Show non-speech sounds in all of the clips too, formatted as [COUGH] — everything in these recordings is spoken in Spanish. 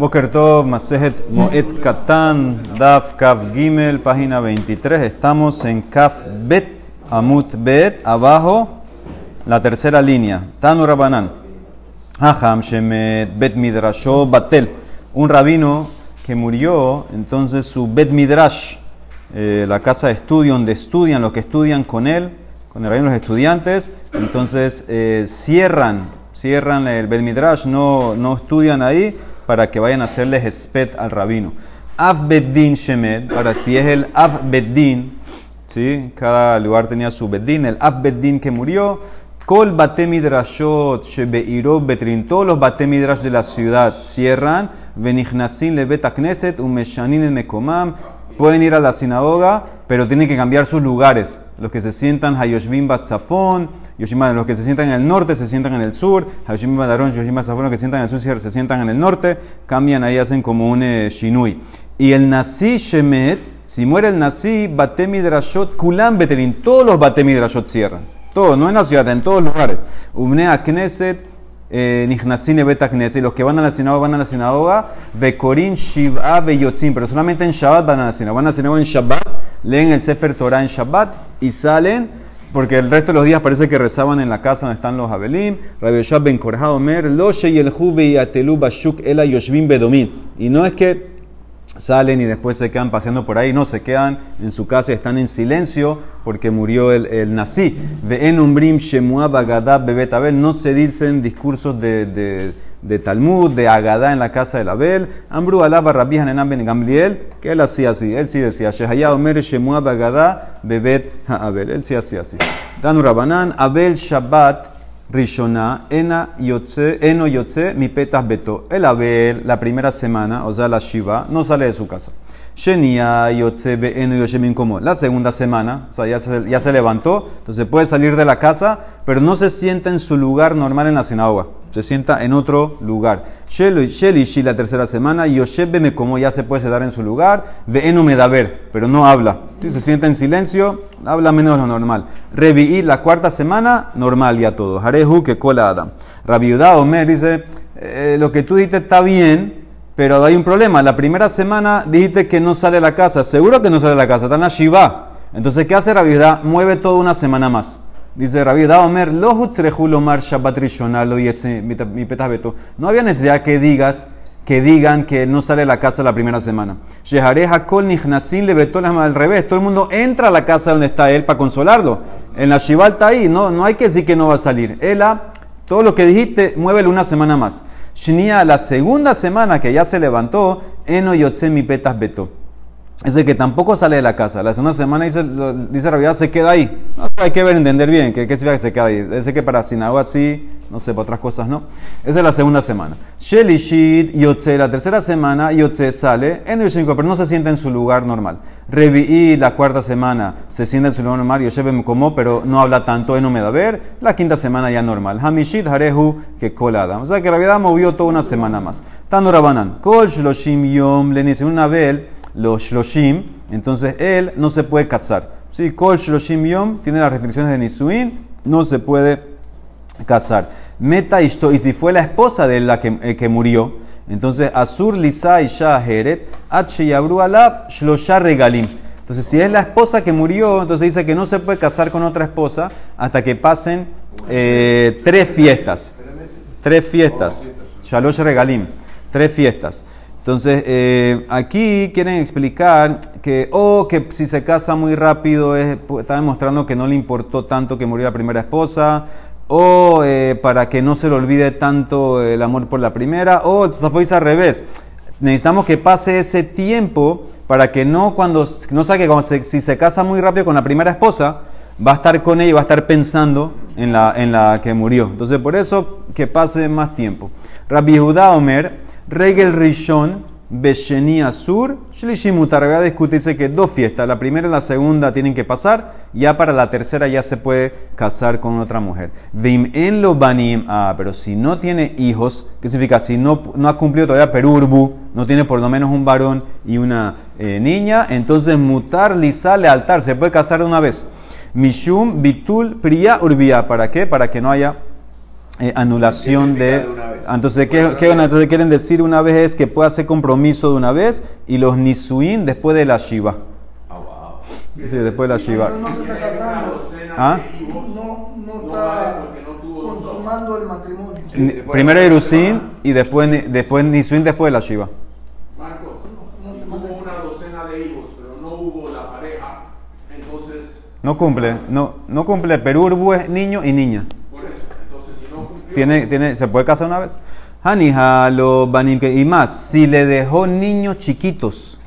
Boker Tov, Masejet Moed Katan, Daf Kaf Gimel, página 23. Estamos en Kaf Bet, Amut Bet, abajo, la tercera línea. Tanu Rabanan. Haham Shemet Bet Midrasho Batel. Un rabino que murió, entonces su Bet Midrash, eh, la casa de estudio donde estudian, los que estudian con él, con el rabino los estudiantes, entonces eh, cierran, cierran el Bet Midrash, no, no estudian ahí para que vayan a hacerle espet al rabino. Av Beddin Shemed, ahora si es el Av Beddin, ¿sí? cada lugar tenía su Beddin, el Av Beddin que murió, Kol Bate Midrashot Shebeiro Betrin, todos los Bate Midrash de la ciudad cierran, Venichnasin le Bet Knesset, Umeshanin en Mekomam, pueden ir a la sinagoga, pero tienen que cambiar sus lugares. Los que se sientan Hayoshbim Batzafón, los que se sientan en el norte se sientan en el sur, Hayoshbim Badarón, Batzafón, los que se sientan en el sur se sientan en el norte, cambian ahí, hacen como un eh, shinui. Y el Nasi Shemet, si muere el Nasi, Batemidrashot, Kulam Betelin, todos los Batemidrashot cierran. Todos, no en la ciudad, en todos los lugares. Umnea Knesset, eh, Nijnasine Bet Knesset, los que van a la sinagoga van a la sinagoga, Vekorin Shiv'a Beyotzim, pero solamente en Shabbat van a la sinagoga, van a la sinagoga en Shabbat, leen el Sefer Torah en Shabbat y salen, porque el resto de los días parece que rezaban en la casa donde están los Abelim, Rabbi Ben Omer, Lo el Juve y Atelu Bashuk Ela Bedomim. Y no es que salen y después se quedan paseando por ahí, no, se quedan en su casa y están en silencio porque murió el, el nazi. en umbrim shemua bagadab bebet abel, no se dicen discursos de, de, Talmud, de Agadá en la casa de Abel. Ambru alaba rabbi Hanan ben Gamliel, que él hacía así, él sí decía, Shehaya omer shemua bagadab bebet abel, él sí hacía así. Danu Rabanan, Abel Shabbat, Rishona, Ena Yotze, Eno Yotze, mi petas beto. El Abel, la primera semana, o sea, la Shiva, no sale de su casa. Shenia Yotze, Eno Yoshemin como. La segunda semana, o sea, ya se, ya se levantó, entonces puede salir de la casa, pero no se sienta en su lugar normal en la sinagoga se sienta en otro lugar. Shelishi la tercera semana, como ya se puede sentar en su lugar, ve me da ver, pero no habla. Si se sienta en silencio, habla menos lo normal. Revi'i la cuarta semana, normal ya todo. Harehu que cola Adam. Rabiudá Omer dice, eh, lo que tú dijiste está bien, pero hay un problema. La primera semana dijiste que no sale a la casa, seguro que no sale a la casa, está en la Shiva. Entonces, ¿qué hace Rabiudá? Mueve toda una semana más. Dice Rabbi Omer, lo lomar Shabbat Rishonal mi petabeto. No había necesidad que digas que digan que no sale a la casa la primera semana. Shehareja kol nichnasin le al revés. Todo el mundo entra a la casa donde está él para consolarlo. En la Shiva está ahí, no, no hay que decir que no va a salir. Ela, todo lo que dijiste, muévelo una semana más. Shnia, la segunda semana que ya se levantó, eno yotze mi petas beto ese que tampoco sale de la casa. La segunda semana dice, dice Rabia, se queda ahí. hay que ver, entender bien qué, significa que se queda ahí. Ese que para sinagoga sí, no sé, para otras cosas no. Esa es la segunda semana. Shelishit Yotze, la tercera semana, Yotze sale en el pero no se sienta en su lugar normal. Revi'i, la cuarta semana, se sienta en su lugar normal, Yoshebe me como, pero no habla tanto, en me da ver. La quinta semana ya normal. Hamishit Harehu, que colada. O sea que Rabia movió toda una semana más. Tano Rabanan, Kol Shloshim Yom, le dice una vez los Shloshim, entonces él no se puede casar. ¿Sí? Kol Shloshim Yom tiene las restricciones de Nisuin, no se puede casar. Meta Ishto, y si fue la esposa de la que, eh, que murió, entonces Asur Lisa Isha Heret, Yabru Alab Shlosha Regalim. Entonces, si es la esposa que murió, entonces dice que no se puede casar con otra esposa hasta que pasen eh, tres fiestas. Tres fiestas. Shalosh Regalim. Tres fiestas. Entonces, eh, aquí quieren explicar que, oh, que si se casa muy rápido, está demostrando que no le importó tanto que murió la primera esposa, o eh, para que no se le olvide tanto el amor por la primera, o entonces fue al revés. Necesitamos que pase ese tiempo para que no cuando, no sabe que si se casa muy rápido con la primera esposa, va a estar con ella y va a estar pensando en la, en la que murió. Entonces, por eso que pase más tiempo. Rabbi Judá Omer, Regel Rishon, Besheni Asur, Shlishimutar. Voy a discutirse que dos fiestas, la primera y la segunda tienen que pasar, ya para la tercera ya se puede casar con otra mujer. Vim en lo banim, ah, pero si no tiene hijos, ¿qué significa? Si no, no ha cumplido todavía perurbu, no tiene por lo menos un varón y una eh, niña, entonces mutar lisa altar, se puede casar de una vez. Mishum bitul priya urbia, ¿para qué? Para que no haya eh, anulación ¿Qué significa de... de una vez? Entonces, ¿qué, entonces quieren decir una vez es que puede hacer compromiso de una vez y los nisuin después de la shiva. Ah, wow. Sí, después de la shiva. No se está casando. ¿Ah? No, no está consumando el matrimonio. Primero Irusin y después, después Nisuin después de la shiva. Marcos, No se hubo una docena de hijos, pero no hubo la pareja, entonces, No cumple, no, no cumple. Perú Urbu es niño y niña. por eso, entonces si no cumplió, Tiene, tiene, se puede casar una vez. Que- y más, si le dejó niños chiquitos,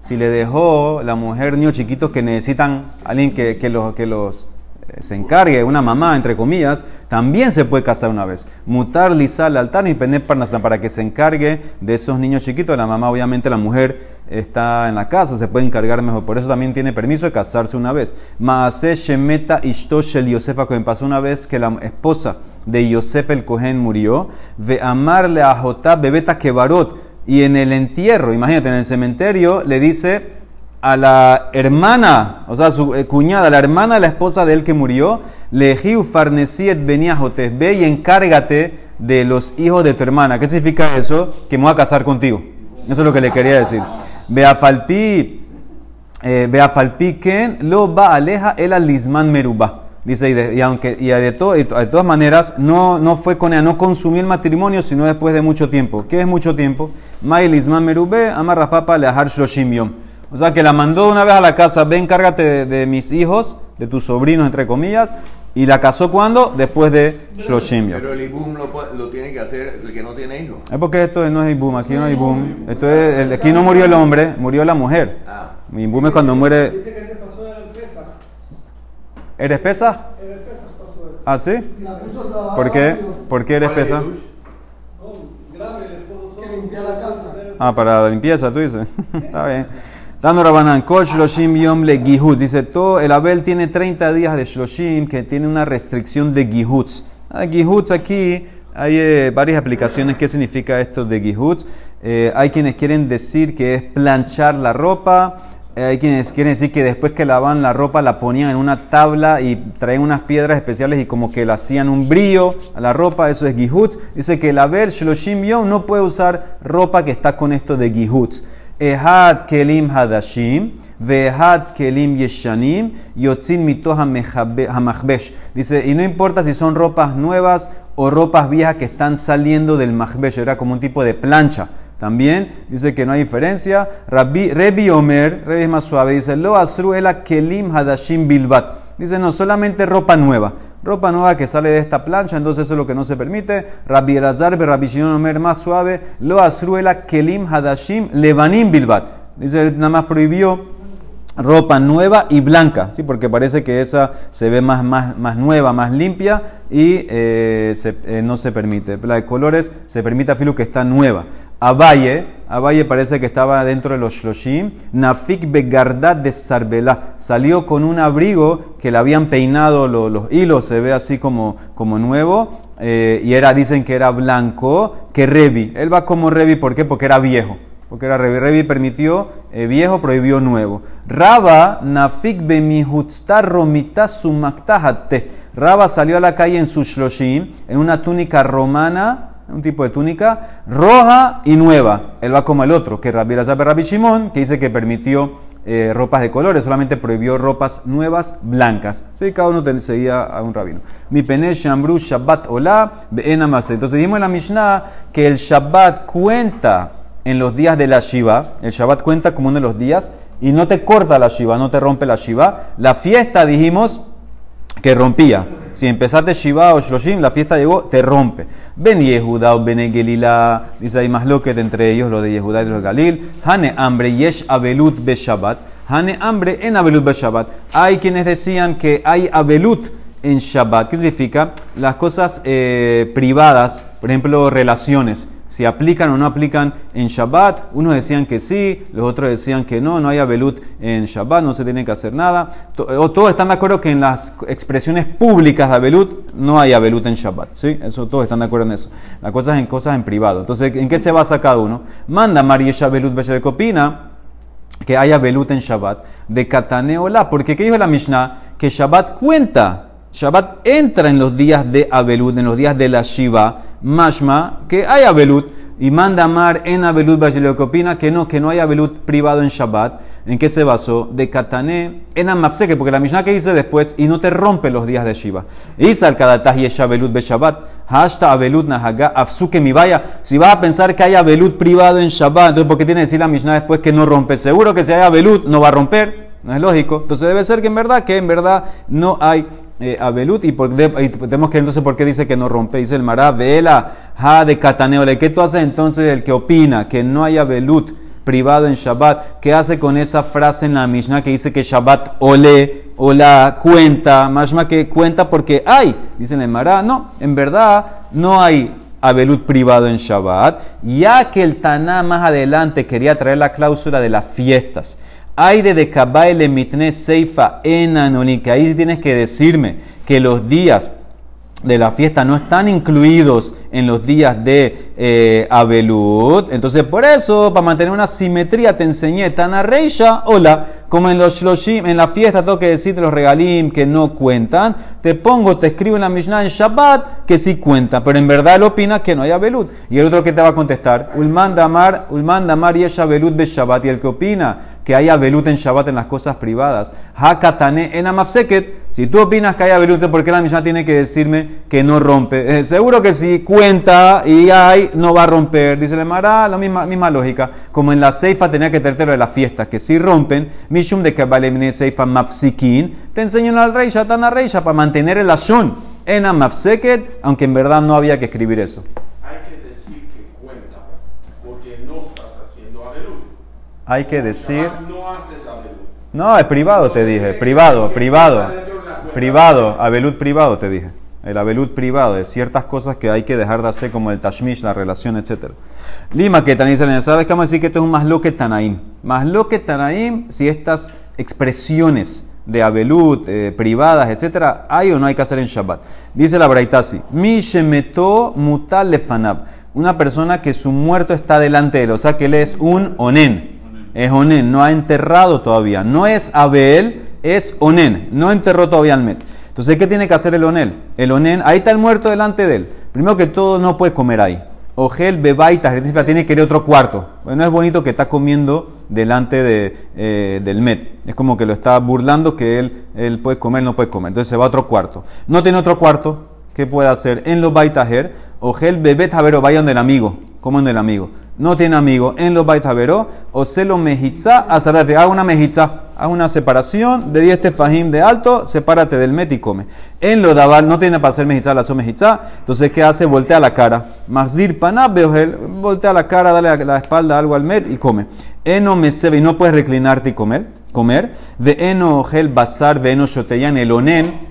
si le dejó la mujer niños chiquitos que necesitan alguien que, que los, que los eh, se encargue, una mamá, entre comillas, también se puede casar una vez. Mutar, lisal, altar y parnasán, para que se encargue de esos niños chiquitos. La mamá, obviamente, la mujer está en la casa, se puede encargar mejor. Por eso también tiene permiso de casarse una vez. Maase Shemeta Ishto Shel Yosefa Cohen. Pasó una vez que la esposa de Yosef el Cohen murió. Ve amarle a Jotá Bebeta Kebarot. Y en el entierro, imagínate, en el cementerio, le dice a la hermana, o sea, su eh, cuñada, la hermana de la esposa de él que murió, Lejiu Farnesiet Beniajotes, ve y encárgate de los hijos de tu hermana. ¿Qué significa eso? Que me voy a casar contigo. Eso es lo que le quería decir. Beafalpi, eh, Beafalpi Ken lo va aleja el alisman meruba. Dice, y, de, y aunque, y de, to- y de todas maneras, no, no fue con ella, no consumió el matrimonio, sino después de mucho tiempo. ¿Qué es mucho tiempo? May lisman merube, amarra papa leahar shloshim yom. O sea, que la mandó una vez a la casa, ven, cárgate de, de mis hijos, de tus sobrinos, entre comillas, y la casó cuando? Después de shloshim yom. Pero el ibum lo, lo tiene que hacer el que no tiene hijos. Es porque esto no es boom, aquí no hay boom. Esto es, el- aquí no murió el hombre, murió la mujer. Ah. Mi boom es cuando muere. Dice que se pasó de la empresa. ¿Eres pesa? ¿Ah, sí? ¿Por qué? ¿Por qué eres ¿Cuál es pesa? Ah, para la limpieza, tú dices. [LAUGHS] Está bien. Dando Rabanán, Kol Shloshim Yom le Gihutz. Dice, todo, el Abel tiene 30 días de Shloshim que tiene una restricción de Gihutz. Ah, Gihutz aquí, hay eh, varias aplicaciones. ¿Qué significa esto de Gihutz? Eh, hay quienes quieren decir que es planchar la ropa. Eh, hay quienes quieren decir que después que lavaban la ropa la ponían en una tabla y traían unas piedras especiales y como que le hacían un brillo a la ropa. Eso es Gihutz. Dice que el Abel Shloshim Yom no puede usar ropa que está con esto de Gihutz. Ehad kelim hadashim, veehad kelim yeshanim, yotzin mitoh hamachbesh. Dice, y no importa si son ropas nuevas o ropas viejas que están saliendo del machbesh, era como un tipo de plancha. También dice que no hay diferencia. Rabbi, Rebi Omer, Rebi es más suave, dice, lo asru ela kelim hadashim bilbat. Dice, no, solamente ropa nueva. Ropa nueva que sale de esta plancha, entonces eso es lo que no se permite. Rabbi Elazar, Rabbi Shimon Omer más suave, lo asruela kelim hadashim levanim bilbat. Dice, nada más prohibió ropa nueva y blanca, ¿sí? porque parece que esa se ve más, más, más nueva, más limpia y eh, eh, no se permite. La de colores se permite a Filu que está nueva. Abaye, Abaye parece que estaba dentro de los Shloshim. Nafik Begardat de Sarbela salió con un abrigo que le habían peinado lo- los hilos, se ve así como, como nuevo. eh, y era, dicen que era blanco, que Revi. Él va como Revi, ¿por qué? Porque era viejo. Porque era Revi. Revi permitió eh, viejo, prohibió nuevo. Raba, Nafik. Raba salió a la calle en su Shloshim, en una túnica romana, un tipo de túnica, roja y nueva. Él va como el otro, que Rabbi ben Rabbi Shimon, que dice que permitió eh, ropas de colores, solamente prohibió ropas nuevas blancas. Sí, cada uno seguía a un rabino. Mi pene shambru shabbat ola be'en amase. Entonces dijimos en la Mishnah que el Shabbat cuenta en los días de la Shiva. El Shabbat cuenta como uno de los días y no te corta la Shiva, no te rompe la Shiva. La fiesta, dijimos, que rompía. Si empezaste Shiva o Shloshim, la fiesta llegó, te rompe. Ben Yehuda o Ben Gelila, dice hay más lo que entre ellos, lo de Yehuda y los Galil. Hane hambre, yesh abelut be Shabbat. Hane hambre en abelut be Shabbat. Hay quienes decían que hay abelut en Shabbat. ¿Qué significa? Las cosas eh, privadas, por ejemplo, relaciones. Si aplican o no aplican en Shabbat, unos decían que sí, los otros decían que no, no hay abelut en Shabbat, no se tiene que hacer nada. O todos están de acuerdo que en las expresiones públicas de abelut no hay abelut en Shabbat, ¿sí? Eso todos están de acuerdo en eso. Las cosas en cosas en privado. Entonces, ¿en qué se basa cada uno? Manda María Abelut Besher Copina que haya Belut en Shabbat, de Kataneola, porque ¿qué dijo la Mishnah? Que Shabbat cuenta Shabbat entra en los días de Abelut, en los días de la Shiva, Mashma, que hay Abelut, y manda Amar en Abelut Bajileo que que no, que no hay Abelut privado en Shabbat. ¿En qué se basó? De Katané en Amafseke, porque la Mishnah que dice después, y no te rompe los días de Shiva. Isa al Kadatah y Abelut be Shabbat, hasta Abelut Nahaga, Afsuke mi vaya. Si vas a pensar que hay Abelut privado en Shabbat, entonces ¿por qué tiene que decir la Mishnah después que no rompe? Seguro que si hay Abelut no va a romper. No es lógico. Entonces debe ser que en verdad, que en verdad no hay eh, Abelut. Y, por, y tenemos que entonces, ¿por qué dice que no rompe? Dice el Mará, Vela, Ha de Cataneole. ¿Qué tú haces entonces el que opina que no hay Abelut privado en Shabbat? ¿Qué hace con esa frase en la Mishnah que dice que Shabbat ole o la cuenta? Más que cuenta porque hay. Dice el Mará, no, en verdad no hay Abelut privado en Shabbat, ya que el Taná más adelante quería traer la cláusula de las fiestas. Hay de Dekabai le mitne seifa en ahí tienes que decirme que los días de la fiesta no están incluidos en los días de eh, Abelut. Entonces, por eso, para mantener una simetría, te enseñé Tana Reisha, hola, como en los Shloshim, en la fiesta tengo que decirte los regalim que no cuentan. Te pongo, te escribo en la Mishnah en Shabbat que sí cuenta, pero en verdad él opina que no hay Abelut. Y el otro que te va a contestar, Ulman Damar, Ulman Damar y Abelut be Shabbat. Y el que opina que hay Abelut en Shabbat en las cosas privadas, Hakatane en Amafseket. Si tú opinas que hay Abelut, ¿por qué la Mishnah tiene que decirme que no rompe? Eh, seguro que si cuenta y hay, no va a romper. Dice el Mara, la misma, misma lógica. Como en la Seifa tenía que traerte de las fiestas, que si rompen, Mishum de Kabbalemine Seifa Mapsikin, te enseñan al rey, Shatan al rey, para mantener el Ashon en Amafseket, aunque en verdad no había que escribir eso. Hay que decir que cuenta, porque no estás haciendo Abelut. Hay que decir. No haces. No, es privado, te dije. Privado, privado. Privado, abelut privado, te dije. El abelut privado, de ciertas cosas que hay que dejar de hacer, como el tashmish, la relación, etc. Lima que Tanaim, ¿sabes qué vamos decir que esto es un más lo que Tanaim? Más lo que Tanaim, si estas expresiones de abelut, eh, privadas, etc., hay o no hay que hacer en Shabbat. Dice la Braitasi, mi shemeto mutal lefanab. Una persona que su muerto está delante de él, o sea que él es un onen. Es onen, no ha enterrado todavía. No es Abel, es onen. No enterró todavía al met. Entonces, ¿qué tiene que hacer el onen? El onen, ahí está el muerto delante de él. Primero que todo, no puede comer ahí. Ogel, bebaita, tiene que ir a otro cuarto. Bueno, es bonito que está comiendo delante de, eh, del met. Es como que lo está burlando que él, él puede comer, no puede comer. Entonces se va a otro cuarto. No tiene otro cuarto. ¿Qué puede hacer? En los baitajer, ogel, bebet, javero, vaya donde el amigo. Como donde el amigo. No tiene amigo. En los baitajeró, o se lo mejitza, azarafe. Haga una mejitza. Haz una separación de 10 tefajim de alto, sepárate del met y come. En lo daval no tiene para hacer mejitza, la mejitza. Entonces, ¿qué hace? Voltea la cara. Mazir panab, voltea la cara, dale la, espalda algo al met y come. Eno mesebe, y no puedes reclinarte y comer. Comer. Ve eno gel basar, ve eno shoteyan, el onen.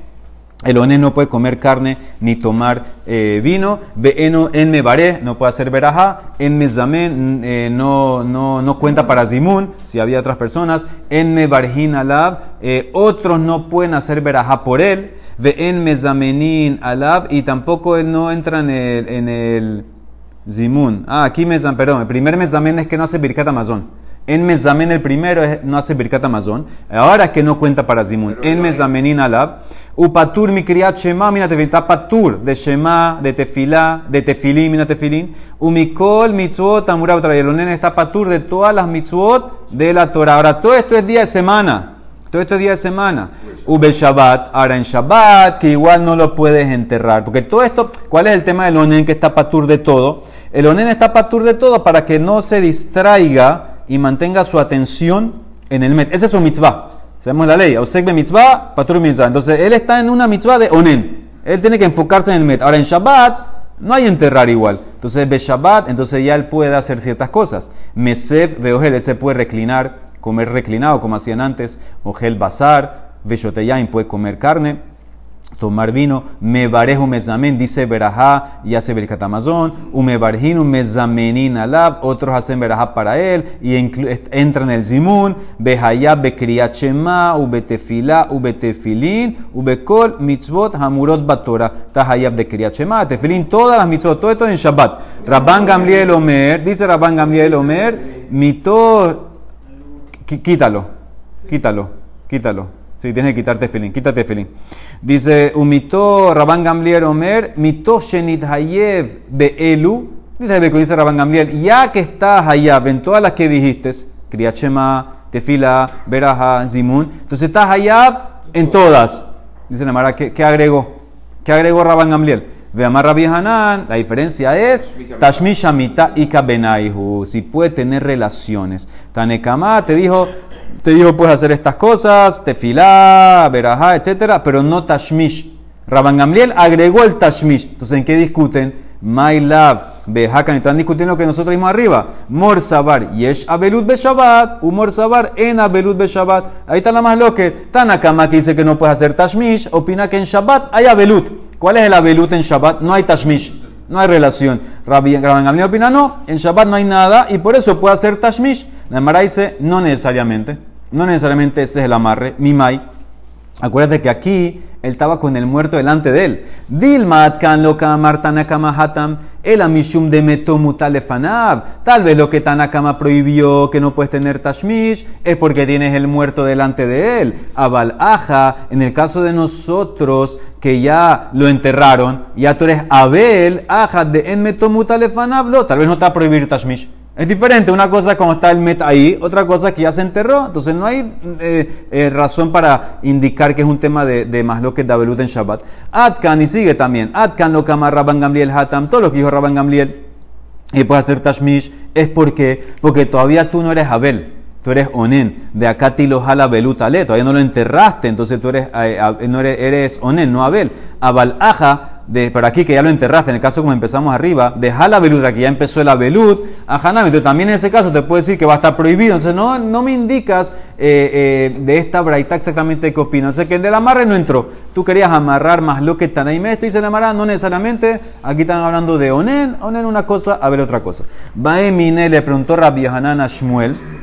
El onen no puede comer carne ni tomar eh, vino. Ve'eno en mebaré, no puede hacer verajá. En mezamen eh, no, no, no cuenta para zimun, si había otras personas. En mebarjin alab, eh, otros no pueden hacer verajá por él. Ve'en mezamenin alab, y tampoco él no entra en el, zimun. Ah, aquí mezam, perdón, el primer mezamen es que no hace birkat amazon. En mezamen el primero no hace birkat amazon. Ahora que no cuenta para zimun. En mezamenin alab. Upatur mi criat shema, mira tefilín, está patur de shema, de tefilá, de tefilín, mira tefilín. Umikol mitzvot el nene está patur de todas las mitzvot de la Torah. Ahora, todo esto es día de semana. Todo esto es día de semana. Ube Shabbat, ahora en Shabbat, que igual no lo puedes enterrar. Porque todo esto, ¿cuál es el tema del onen que está patur de todo? El onen está patur de todo para que no se distraiga y mantenga su atención en el met. Esa es su mitzvah. Sabemos la ley. Osek mitzvah, patur mitzvah. Entonces, él está en una mitzvah de onen. Él tiene que enfocarse en el met. Ahora en Shabbat, no hay enterrar igual. Entonces, ve Shabbat, entonces ya él puede hacer ciertas cosas. Mesef, veogel, él se puede reclinar, comer reclinado como hacían antes. Ogel bazar, Veshoteyain puede comer carne, tomar vino. Mebareju mezamen, dice Berajá y hace Berkat Amazon. Umebarjinu mezamenin alab, otros hacen Berajá para él y entra en el zimun. Behayab bekriyat shema, ubetefila, ubetefilin, ubekol mitzvot hamurot batora. Tahayab de kriyat shema, tefilin, todas las mitzvot, todo esto en Shabbat. Rabban Gamliel Omer, dice Rabban Gamliel Omer, mito Quítalo, quítalo, quítalo. Sí, tienes que quitarte filín. Quítate filín. Dice, umito Rabban Gamliel Omer, mito shenit hayev beelu. Dice, dice Rabban Gamliel, ya que estás allá en todas las que dijiste, Kriyachema, Tefila, Beraja, Zimun, entonces estás allá en todas. Dice la Mara, ¿qué, qué agregó? ¿Qué agregó Rabban Gamliel? Ve a Rabbi Hanan, la diferencia es Tashmish Amita y Kabenaihu, si puede tener relaciones. Tanekama te dijo, te dijo puedes hacer estas cosas, tefilá, verajá, etcétera, pero no Tashmish. Rabban Gamliel agregó el Tashmish. Entonces, ¿en qué discuten? My love, Behakan, están discutiendo lo que nosotros vimos arriba. Mor Sabar, Yesh Abelut Be Shabbat, Humor Sabar, En Abelut Be Shabbat. Ahí está la más lo que Tanakama que dice que no puedes hacer Tashmish, opina que en Shabbat hay Abelut. ¿Cuál es el abelut en Shabbat? No hay tashmish, no hay relación. Rabbi Gamliel opina no, en Shabbat no hay nada y por eso puede hacer tashmish. La Mara dice no necesariamente, no necesariamente ese es el amarre, mimai. Acuérdate que aquí él estaba con el muerto delante de él. Dilmat kan lo Tanakama hatam el amishum de metomutalefanab. Tal vez lo que Tanakama prohibió que no puedes tener tashmish es porque tienes el muerto delante de él. Abal aja, en el caso de nosotros que ya lo enterraron, ya tú eres Abel, aja de en tal vez no te va tashmish. Es diferente, una cosa como está el met ahí, otra cosa que ya se enterró. Entonces no hay eh, eh, razón para indicar que es un tema de, más lo que da en Shabbat. Atkan, y sigue también. Atkan lo kama Rabban Gamliel Hatam, todo lo que dijo Rabban Gamliel, y puede hacer Tashmish, es porque, porque todavía tú no eres Abel. Tú eres Onen, de acá lo jala Belutale, todavía no lo enterraste, entonces tú eres, eh, no eres, eres Onen, no Abel. Abal Aja, de, pero aquí que ya lo enterraste, en el caso como empezamos arriba, deja la velud, que ya empezó la velud, a Hanami, también en ese caso te puede decir que va a estar prohibido. Entonces no, no me indicas eh, eh, de esta braita exactamente qué opina. Entonces que el del amarre no entró. Tú querías amarrar más lo que ahí. Esto dice la amarra, no necesariamente. Aquí están hablando de Onen, Onen una cosa, a ver otra cosa. Baemine le preguntó Rabbi Hanan a Shmuel.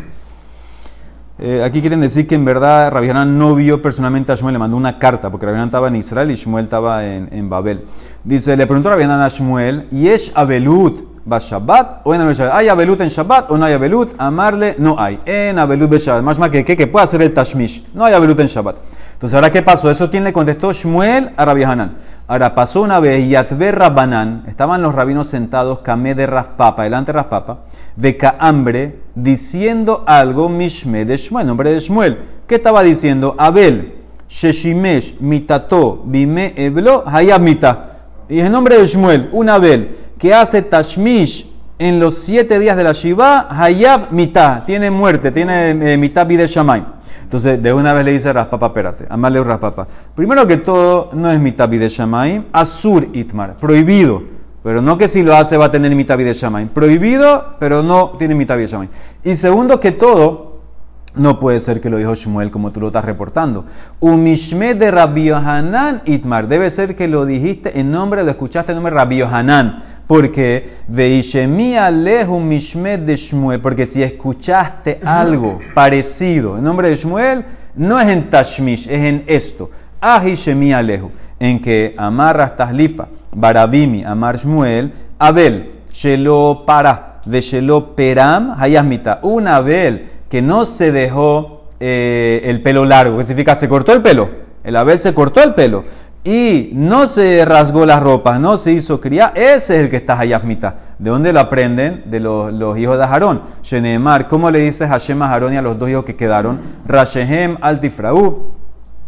Eh, aquí quieren decir que en verdad Rabbi Hanan no vio personalmente a Shmuel, le mandó una carta, porque Rabbi Hanan estaba en Israel y Shmuel estaba en, en Babel. Dice, le preguntó Rabbi Hanan a Shmuel, ¿Yesh Abelut va Shabbat o en Shabbat? ¿Hay Abelut en Shabbat o no hay Abelut? Amarle, no hay. En Abelut be Shabbat. Más más que, que, puede hacer el Tashmish. No hay Abelut en Shabbat. Entonces, ¿ahora qué pasó? ¿Eso le contestó? Shmuel a Rabbi Hanan. Ahora pasó una vez, Yatbe Rabbanan, estaban los rabinos sentados, Kamé de Raspapa, delante de Raspapa, Beca hambre, diciendo algo, Mishme de nombre de Shmuel. ¿Qué estaba diciendo? Abel, Sheshimesh, Mitato, Bime Eblo, Hayab Mita. Y el nombre de Shmuel, un Abel, que hace Tashmish en los siete días de la Shiva, Hayab Mita, tiene muerte, tiene eh, Mita Bide Shamay. Entonces, de una vez le dice Raspapa, espérate, amarle Raspapa. Primero que todo, no es Mita Bide Shamay, Asur Itmar, prohibido. Pero no que si lo hace va a tener mitad de Shamaim. Prohibido, pero no tiene mitad de Shamaim. Y segundo que todo, no puede ser que lo dijo Shmuel como tú lo estás reportando. Umishme de Rabbi Hanan Itmar. Debe ser que lo dijiste en nombre, lo escuchaste en nombre de Rabbi Hanan. Porque Veishemia lehu mishme de Shmuel. Porque si escuchaste algo [LAUGHS] parecido en nombre de Shmuel, no es en Tashmish, es en esto. Ahishemia lehu. En que amarras taslifa Barabimi, Amar Shmuel, Abel, Shelo para, de peram, hayasmita. Un Abel que no se dejó eh, el pelo largo, que significa se cortó el pelo. El Abel se cortó el pelo y no se rasgó las ropas, no se hizo cría, ese es el que está hayasmita. ¿De dónde lo aprenden? De los, hijos de Aarón. Shenemar, ¿cómo le dices Hashem a Aarón y a los dos hijos que quedaron? Rashehem altifraú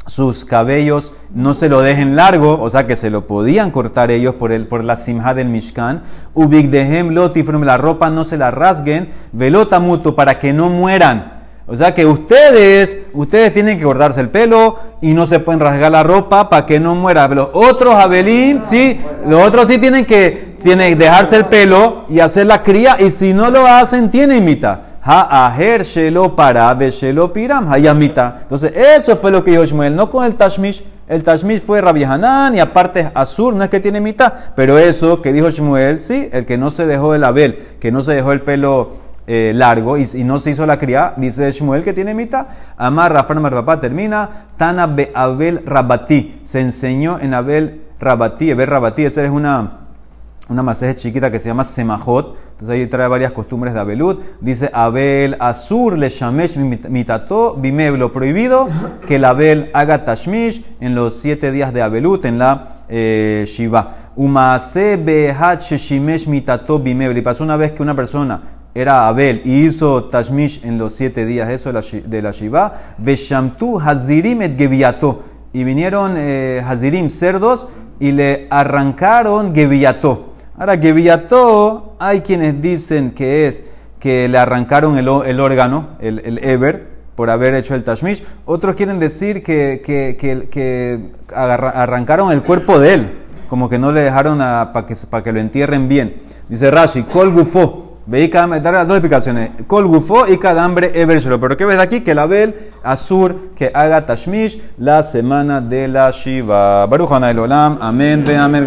sus cabellos no se lo dejen largo, o sea que se lo podían cortar ellos por, el, por la simja del Mishkan. Ubik dehem lotifrum, la ropa no se la rasguen, velota mutu, para que no mueran. O sea que ustedes, ustedes tienen que cortarse el pelo y no se pueden rasgar la ropa para que no muera. Los otros Abelín, sí, los otros sí tienen que, tienen dejarse el pelo y hacer la cría y si no lo hacen, tienen mitad. Ha'aher shelo para, shelo piram, hayamita. Entonces, eso fue lo que dijo Shmuel, no con el Tashmish. El Tashmish fue Rabbi Hanan y aparte es Azur, no es que tiene mitad. Pero eso que dijo Shmuel, sí, el que no se dejó el Abel, que no se dejó el pelo eh, largo y, no se hizo la cría, dice Shmuel que tiene mitad. Amar Rafan papá termina. Tana be Abel Rabati. Se enseñó en Abel Rabati. Abel Rabati, esa es una una masaje chiquita que se llama Semajot. Entonces ahí trae varias costumbres de Abelut. Dice Abel Azur le shamesh mitato bimev. Lo prohibido que el Abel haga tashmish en los siete días de Abelut en la eh, Shiva. Umase behat sheshimesh mitato bimev. Y pasó una vez que una persona era Abel y hizo tashmish en los siete días eso de la Shiva. Veshamtu hazirim et geviato. Y vinieron eh, hazirim, cerdos, y le arrancaron geviato. Ahora, geviato, hay quienes dicen que es que le arrancaron el, órgano, el, el Eber, por haber hecho el tashmish. Otros quieren decir que, que, que- arrancaron el cuerpo de él, como que no le dejaron para que, pa' que lo entierren bien. Dice Rashi, kol gufo. Veí cada dar las dos explicaciones. Kol gufo y cadambre ever shelo. Pero ¿qué ves aquí? Que el Abel Azur que haga tashmish la semana de la Shiva. Baruch Olam. Amén. Ve amén.